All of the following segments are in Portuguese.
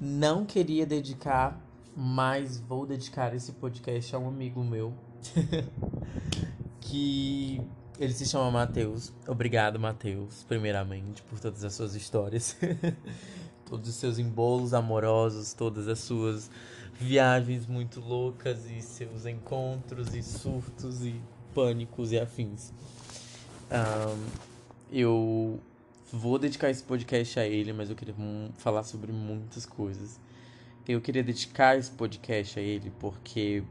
Não queria dedicar, mas vou dedicar esse podcast a um amigo meu. que ele se chama Matheus. Obrigado, Matheus, primeiramente, por todas as suas histórias. todos os seus embolos amorosos, todas as suas viagens muito loucas e seus encontros e surtos e pânicos e afins. Um, eu vou dedicar esse podcast a ele, mas eu queria falar sobre muitas coisas. Eu queria dedicar esse podcast a ele porque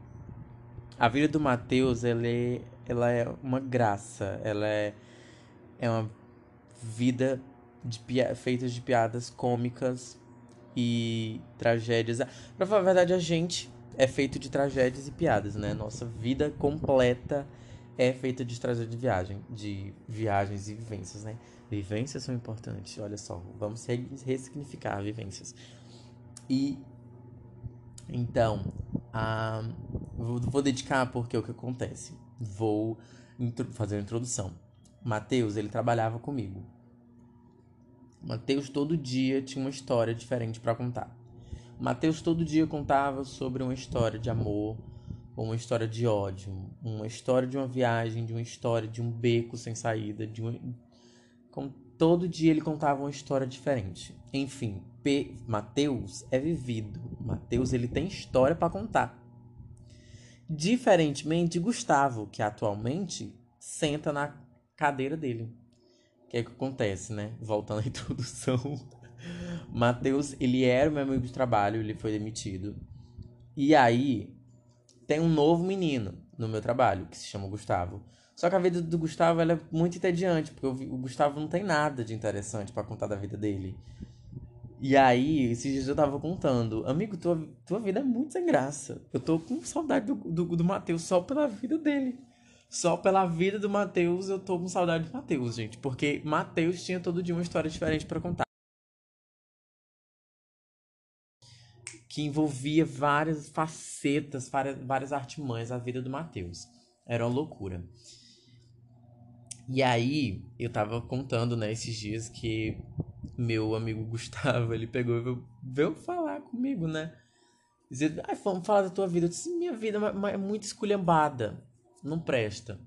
a vida do Matheus, ela é, ela é uma graça, ela é, é uma vida de feita de piadas cômicas e tragédias. Pra falar a verdade, a gente é feito de tragédias e piadas, né? Nossa vida completa é feita de tragédia de viagem, de viagens e vivências, né? Vivências são importantes, olha só, vamos ressignificar vivências. E então, uh, vou, vou dedicar porque é o que acontece. Vou fazer a introdução. Mateus, ele trabalhava comigo. Mateus todo dia tinha uma história diferente para contar. Mateus todo dia contava sobre uma história de amor, ou uma história de ódio, uma história de uma viagem, de uma história de um beco sem saída, de um, com, todo dia ele contava uma história diferente. Enfim, P, Mateus é vivido. Mateus ele tem história para contar. Diferentemente de Gustavo, que atualmente senta na cadeira dele. O que é que acontece, né? Voltando à introdução. Mateus, ele era meu amigo de trabalho, ele foi demitido. E aí, tem um novo menino no meu trabalho, que se chama Gustavo. Só que a vida do Gustavo é muito entediante, porque o Gustavo não tem nada de interessante para contar da vida dele. E aí, esses dias eu tava contando, amigo, tua, tua vida é muito sem graça. Eu tô com saudade do, do, do Matheus só pela vida dele. Só pela vida do Matheus eu tô com saudade do Matheus, gente. Porque Matheus tinha todo dia uma história diferente para contar. Que envolvia várias facetas, várias, várias artimanhas a vida do Matheus. Era uma loucura. E aí, eu tava contando, né, esses dias que meu amigo Gustavo, ele pegou e veio, falar comigo, né? Dizer, ai, vamos falar da tua vida. Eu disse, minha vida é, é muito esculhambada. Não presta.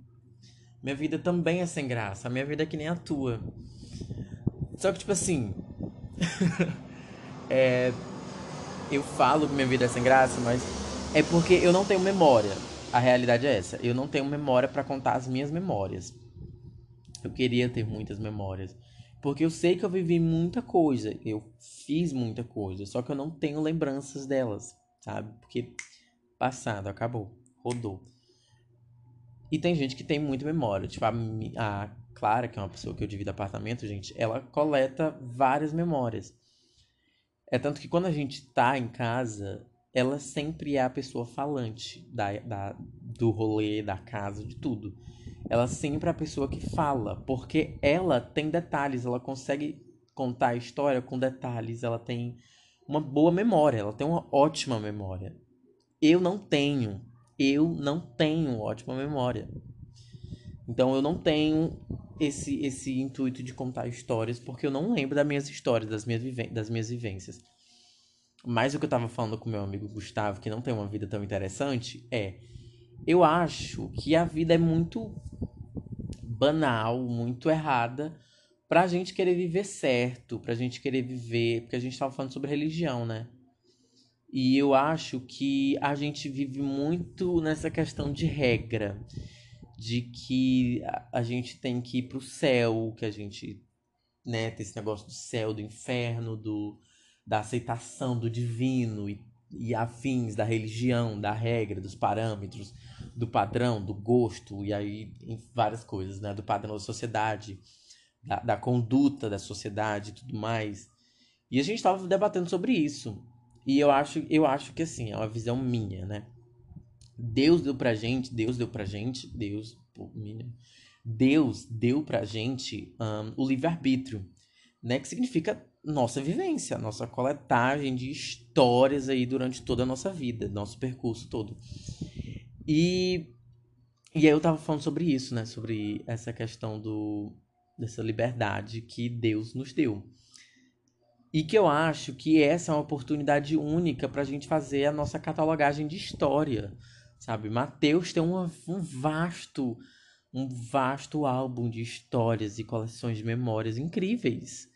Minha vida também é sem graça. A minha vida é que nem a tua. Só que, tipo assim. é, eu falo que minha vida é sem graça, mas é porque eu não tenho memória. A realidade é essa. Eu não tenho memória para contar as minhas memórias. Eu queria ter muitas memórias. Porque eu sei que eu vivi muita coisa. Eu fiz muita coisa. Só que eu não tenho lembranças delas. Sabe? Porque passado, acabou. Rodou. E tem gente que tem muita memória. Tipo, a, a Clara, que é uma pessoa que eu divido apartamento, gente, ela coleta várias memórias. É tanto que quando a gente tá em casa, ela sempre é a pessoa falante da, da, do rolê, da casa, de tudo ela sempre é a pessoa que fala, porque ela tem detalhes, ela consegue contar a história com detalhes, ela tem uma boa memória, ela tem uma ótima memória. Eu não tenho, eu não tenho ótima memória. Então eu não tenho esse esse intuito de contar histórias, porque eu não lembro das minhas histórias, das minhas, das minhas vivências. Mas o que eu tava falando com meu amigo Gustavo, que não tem uma vida tão interessante, é eu acho que a vida é muito banal, muito errada pra gente querer viver certo, pra gente querer viver, porque a gente tava falando sobre religião, né? E eu acho que a gente vive muito nessa questão de regra, de que a gente tem que ir pro céu, que a gente, né, tem esse negócio do céu, do inferno, do da aceitação do divino e, e afins da religião, da regra, dos parâmetros do padrão, do gosto, e aí várias coisas, né? Do padrão da sociedade, da, da conduta da sociedade e tudo mais. E a gente estava debatendo sobre isso. E eu acho, eu acho que assim, é uma visão minha, né? Deus deu pra gente, Deus deu pra gente, Deus, pô, minha, Deus deu pra gente um, o livre-arbítrio, né? Que significa nossa vivência, nossa coletagem de histórias aí durante toda a nossa vida, nosso percurso todo. E, e aí eu tava falando sobre isso, né? Sobre essa questão do, dessa liberdade que Deus nos deu. E que eu acho que essa é uma oportunidade única para a gente fazer a nossa catalogagem de história, sabe? Mateus tem uma, um vasto, um vasto álbum de histórias e coleções de memórias incríveis,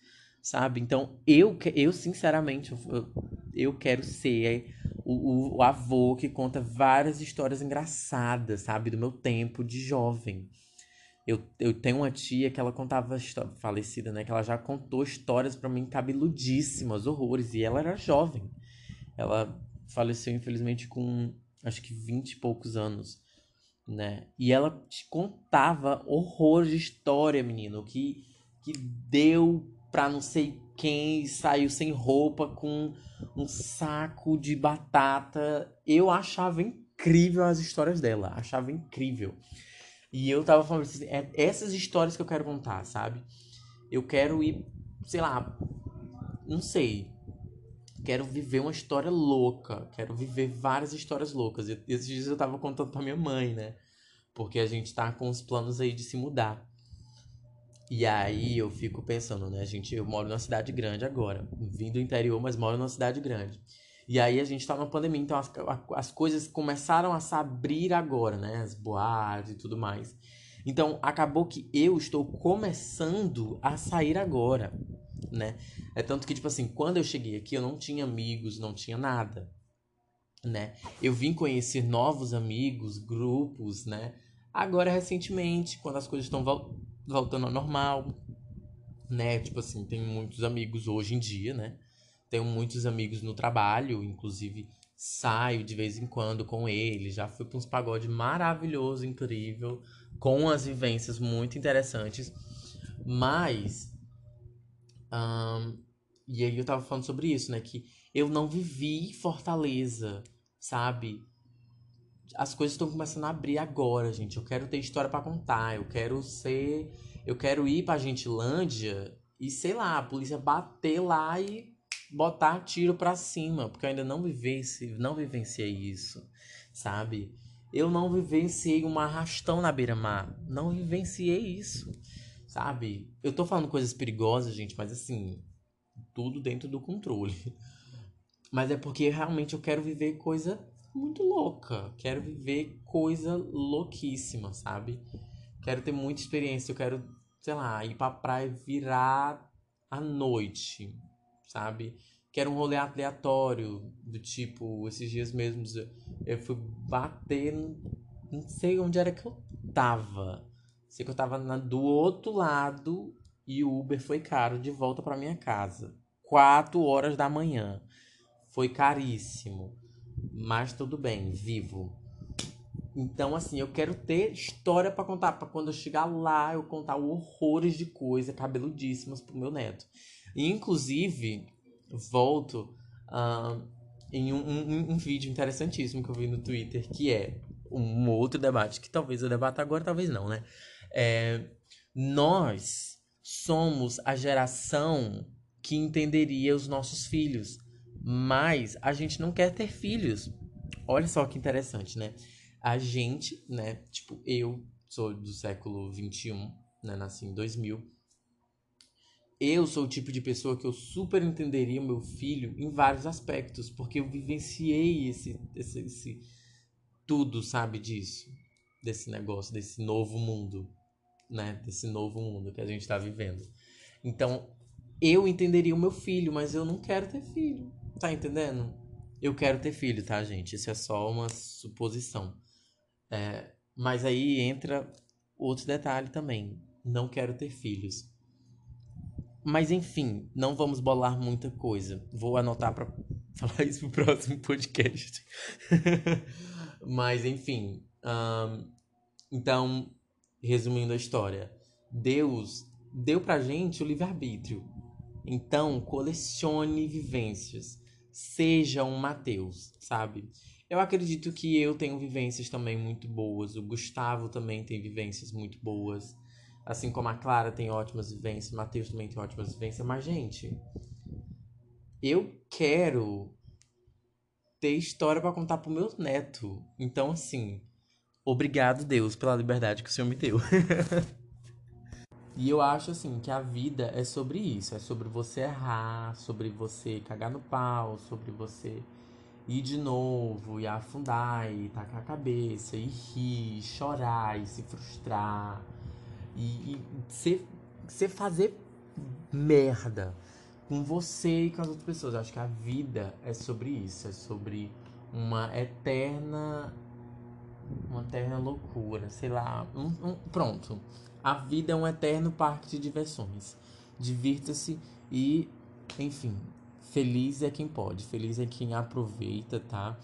sabe? Então eu, eu sinceramente, eu, eu quero ser o, o, avô que conta várias histórias engraçadas, sabe? Do meu tempo de jovem. Eu, eu tenho uma tia que ela contava, falecida, né? Que ela já contou histórias para mim cabeludíssimas, horrores. E ela era jovem. Ela faleceu, infelizmente, com acho que 20 e poucos anos, né? E ela te contava horrores de história, menino. Que, que deu pra não sei quem saiu sem roupa com um saco de batata. Eu achava incrível as histórias dela. Achava incrível. E eu tava falando assim, é essas histórias que eu quero contar, sabe? Eu quero ir, sei lá, não sei. Quero viver uma história louca. Quero viver várias histórias loucas. E esses dias eu tava contando pra minha mãe, né? Porque a gente tá com os planos aí de se mudar. E aí eu fico pensando, né, gente? Eu moro numa cidade grande agora. Vim do interior, mas moro numa cidade grande. E aí a gente tá numa pandemia, então as, as coisas começaram a se abrir agora, né? As boates e tudo mais. Então acabou que eu estou começando a sair agora, né? É tanto que, tipo assim, quando eu cheguei aqui eu não tinha amigos, não tinha nada, né? Eu vim conhecer novos amigos, grupos, né? Agora recentemente, quando as coisas estão voltando ao normal, né? Tipo assim, tem muitos amigos hoje em dia, né? Tenho muitos amigos no trabalho, inclusive saio de vez em quando com eles. Já fui para uns pagodes maravilhoso, incrível, com as vivências muito interessantes. Mas. Um, e aí eu tava falando sobre isso, né? Que eu não vivi Fortaleza, sabe? As coisas estão começando a abrir agora, gente. Eu quero ter história para contar. Eu quero ser. Eu quero ir pra Gentilândia e, sei lá, a polícia bater lá e botar tiro para cima, porque eu ainda não vivenciei, não vivenciei isso, sabe? Eu não vivenciei um arrastão na beira-mar, não vivenciei isso, sabe? Eu tô falando coisas perigosas, gente, mas assim, tudo dentro do controle. Mas é porque realmente eu quero viver coisa muito louca, quero viver coisa louquíssima, sabe? Quero ter muita experiência, eu quero, sei lá, ir pra praia virar à noite, sabe? Que era um rolê aleatório, do tipo, esses dias mesmos eu fui bater, não sei onde era que eu tava. Sei que eu tava na, do outro lado e o Uber foi caro de volta para minha casa. Quatro horas da manhã. Foi caríssimo. Mas tudo bem, vivo. Então, assim, eu quero ter história para contar. para quando eu chegar lá, eu contar horrores de coisa cabeludíssimas pro meu neto. Inclusive, volto uh, em um, um, um, vídeo interessantíssimo que eu vi no Twitter, que é um outro debate, que talvez eu debata agora, talvez não, né? É, nós somos a geração que entenderia os nossos filhos, mas a gente não quer ter filhos. Olha só que interessante, né? A gente, né? Tipo, eu sou do século 21, né? Nasci em 2000 eu sou o tipo de pessoa que eu super entenderia o meu filho em vários aspectos, porque eu vivenciei esse, esse, esse tudo, sabe, disso, desse negócio, desse novo mundo, né, desse novo mundo que a gente está vivendo. Então, eu entenderia o meu filho, mas eu não quero ter filho, tá entendendo? Eu quero ter filho, tá, gente? Isso é só uma suposição. É, mas aí entra outro detalhe também. Não quero ter filhos. Mas enfim, não vamos bolar muita coisa. Vou anotar para falar isso pro próximo podcast. Mas enfim, então, resumindo a história, Deus deu pra gente o livre-arbítrio. Então, colecione vivências. Seja um Mateus, sabe? Eu acredito que eu tenho vivências também muito boas. O Gustavo também tem vivências muito boas. Assim como a Clara tem ótimas vivências, o Matheus também tem ótimas vivências, mas, gente, eu quero ter história para contar pro meu neto. Então, assim, obrigado, Deus, pela liberdade que o Senhor me deu. E eu acho assim que a vida é sobre isso, é sobre você errar, sobre você cagar no pau, sobre você ir de novo e afundar e tacar a cabeça e rir, chorar e se frustrar e, e fazer merda com você e com as outras pessoas. Eu acho que a vida é sobre isso, é sobre uma eterna uma eterna loucura, sei lá, um, um, pronto. A vida é um eterno parque de diversões. Divirta-se e, enfim, feliz é quem pode, feliz é quem aproveita, tá?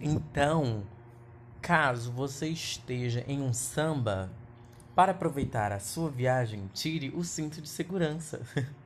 Então, caso você esteja em um samba, para aproveitar a sua viagem, tire o cinto de segurança.